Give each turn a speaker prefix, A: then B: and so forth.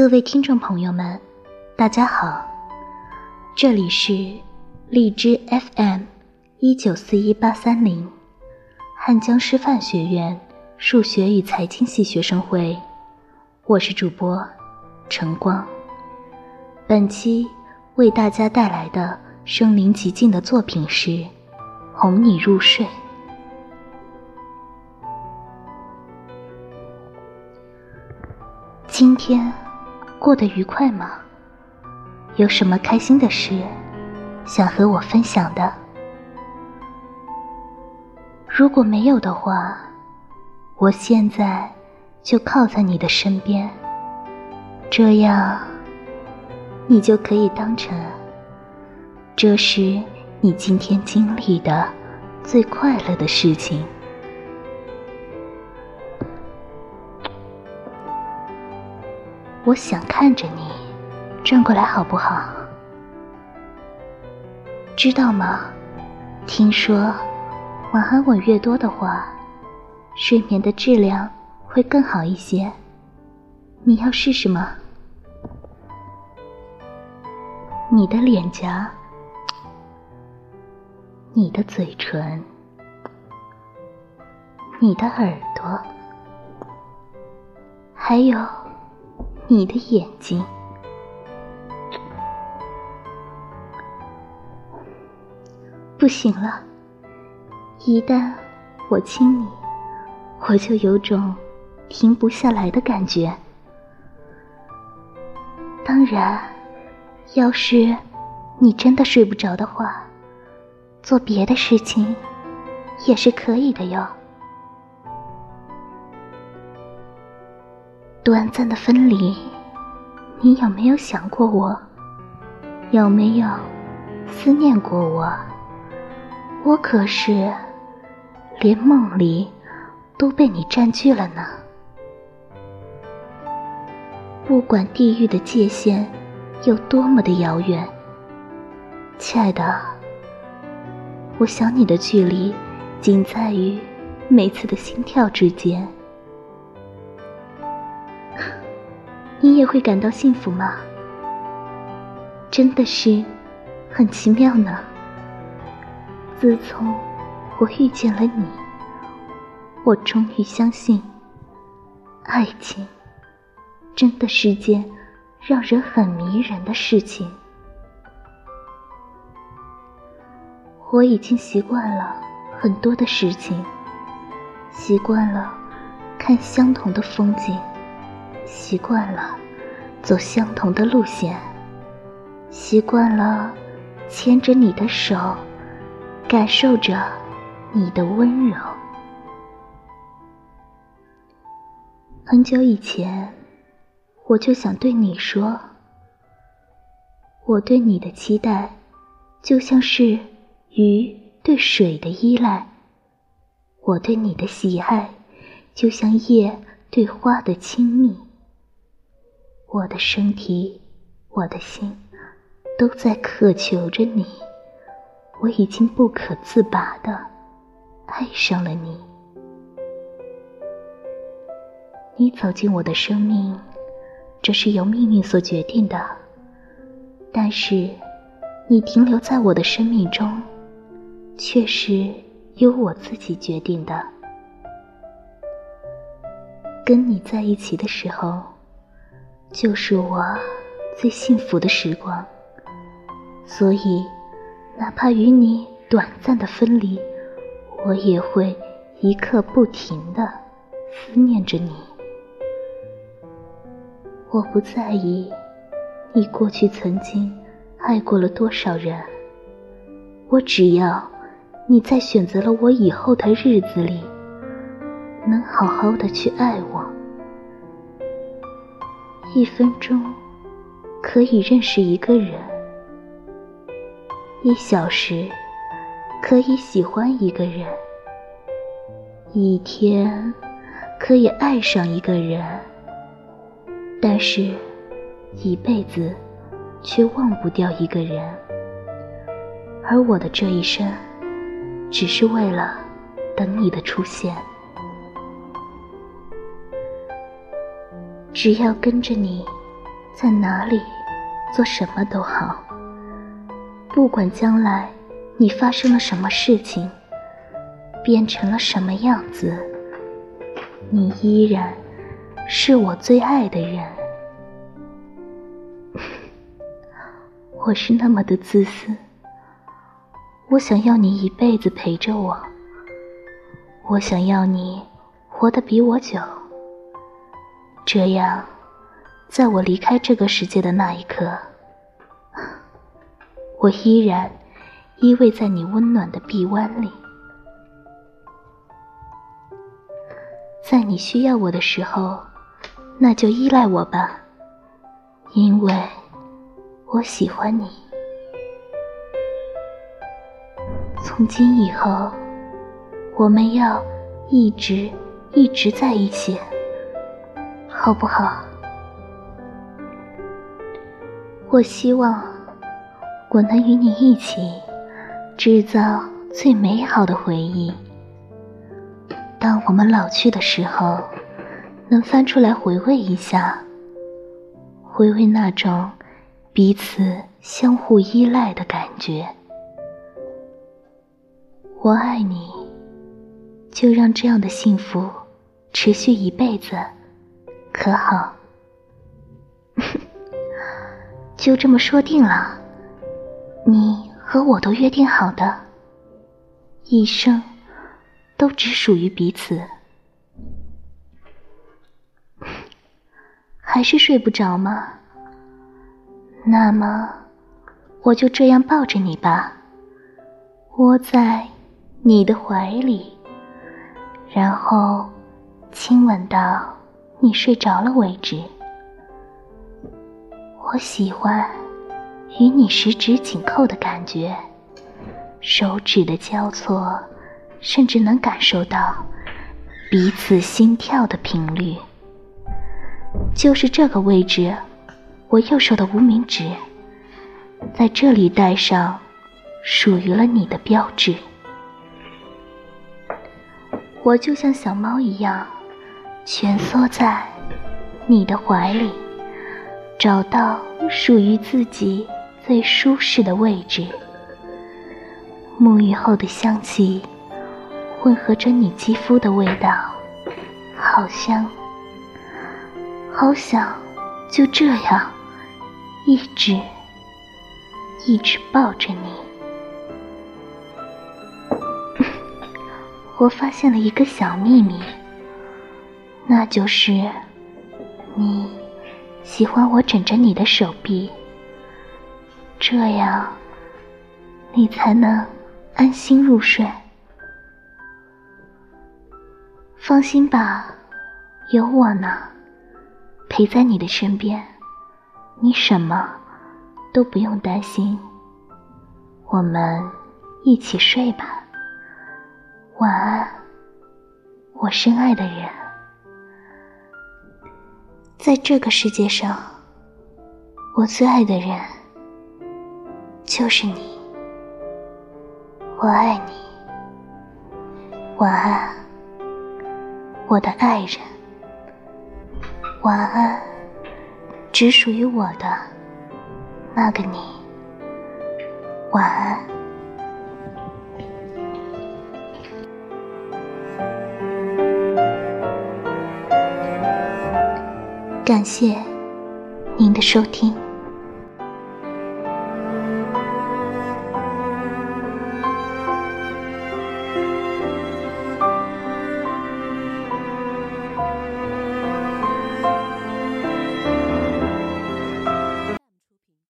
A: 各位听众朋友们，大家好，这里是荔枝 FM 一九四一八三零，汉江师范学院数学与财经系学生会，我是主播晨光。本期为大家带来的身临其境的作品是《哄你入睡》。今天。过得愉快吗？有什么开心的事想和我分享的？如果没有的话，我现在就靠在你的身边，这样你就可以当成这是你今天经历的最快乐的事情。我想看着你，转过来好不好？知道吗？听说晚安吻越多的话，睡眠的质量会更好一些。你要试试吗？你的脸颊，你的嘴唇，你的耳朵，还有。你的眼睛，不行了。一旦我亲你，我就有种停不下来的感觉。当然，要是你真的睡不着的话，做别的事情也是可以的哟。短暂的分离，你有没有想过我？有没有思念过我？我可是连梦里都被你占据了呢。不管地狱的界限有多么的遥远，亲爱的，我想你的距离仅在于每次的心跳之间。你也会感到幸福吗？真的是很奇妙呢。自从我遇见了你，我终于相信，爱情真的是件让人很迷人的事情。我已经习惯了很多的事情，习惯了看相同的风景。习惯了走相同的路线，习惯了牵着你的手，感受着你的温柔。很久以前，我就想对你说，我对你的期待，就像是鱼对水的依赖；我对你的喜爱，就像叶对花的亲密。我的身体，我的心，都在渴求着你。我已经不可自拔的爱上了你。你走进我的生命，这是由命运所决定的。但是，你停留在我的生命中，却是由我自己决定的。跟你在一起的时候。就是我最幸福的时光，所以哪怕与你短暂的分离，我也会一刻不停的思念着你。我不在意你过去曾经爱过了多少人，我只要你在选择了我以后的日子里，能好好的去爱我。一分钟可以认识一个人，一小时可以喜欢一个人，一天可以爱上一个人，但是，一辈子却忘不掉一个人。而我的这一生，只是为了等你的出现。只要跟着你在哪里，做什么都好。不管将来你发生了什么事情，变成了什么样子，你依然是我最爱的人。我是那么的自私，我想要你一辈子陪着我，我想要你活得比我久，这样，在我离开这个世界的那一刻。我依然依偎在你温暖的臂弯里，在你需要我的时候，那就依赖我吧，因为我喜欢你。从今以后，我们要一直一直在一起，好不好？我希望。我能与你一起制造最美好的回忆。当我们老去的时候，能翻出来回味一下，回味那种彼此相互依赖的感觉。我爱你，就让这样的幸福持续一辈子，可好？就这么说定了。你和我都约定好的，一生都只属于彼此。还是睡不着吗？那么我就这样抱着你吧，窝在你的怀里，然后亲吻到你睡着了为止。我喜欢。与你十指紧扣的感觉，手指的交错，甚至能感受到彼此心跳的频率。就是这个位置，我右手的无名指，在这里戴上属于了你的标志。我就像小猫一样，蜷缩在你的怀里，找到属于自己。最舒适的位置，沐浴后的香气混合着你肌肤的味道，好香。好想就这样一直一直抱着你。我发现了一个小秘密，那就是你喜欢我枕着你的手臂。这样，你才能安心入睡。放心吧，有我呢，陪在你的身边，你什么都不用担心。我们一起睡吧，晚安，我深爱的人。在这个世界上，我最爱的人。就是你，我爱你。晚安，我的爱人。晚安，只属于我的那个你。晚安。感谢您的收听。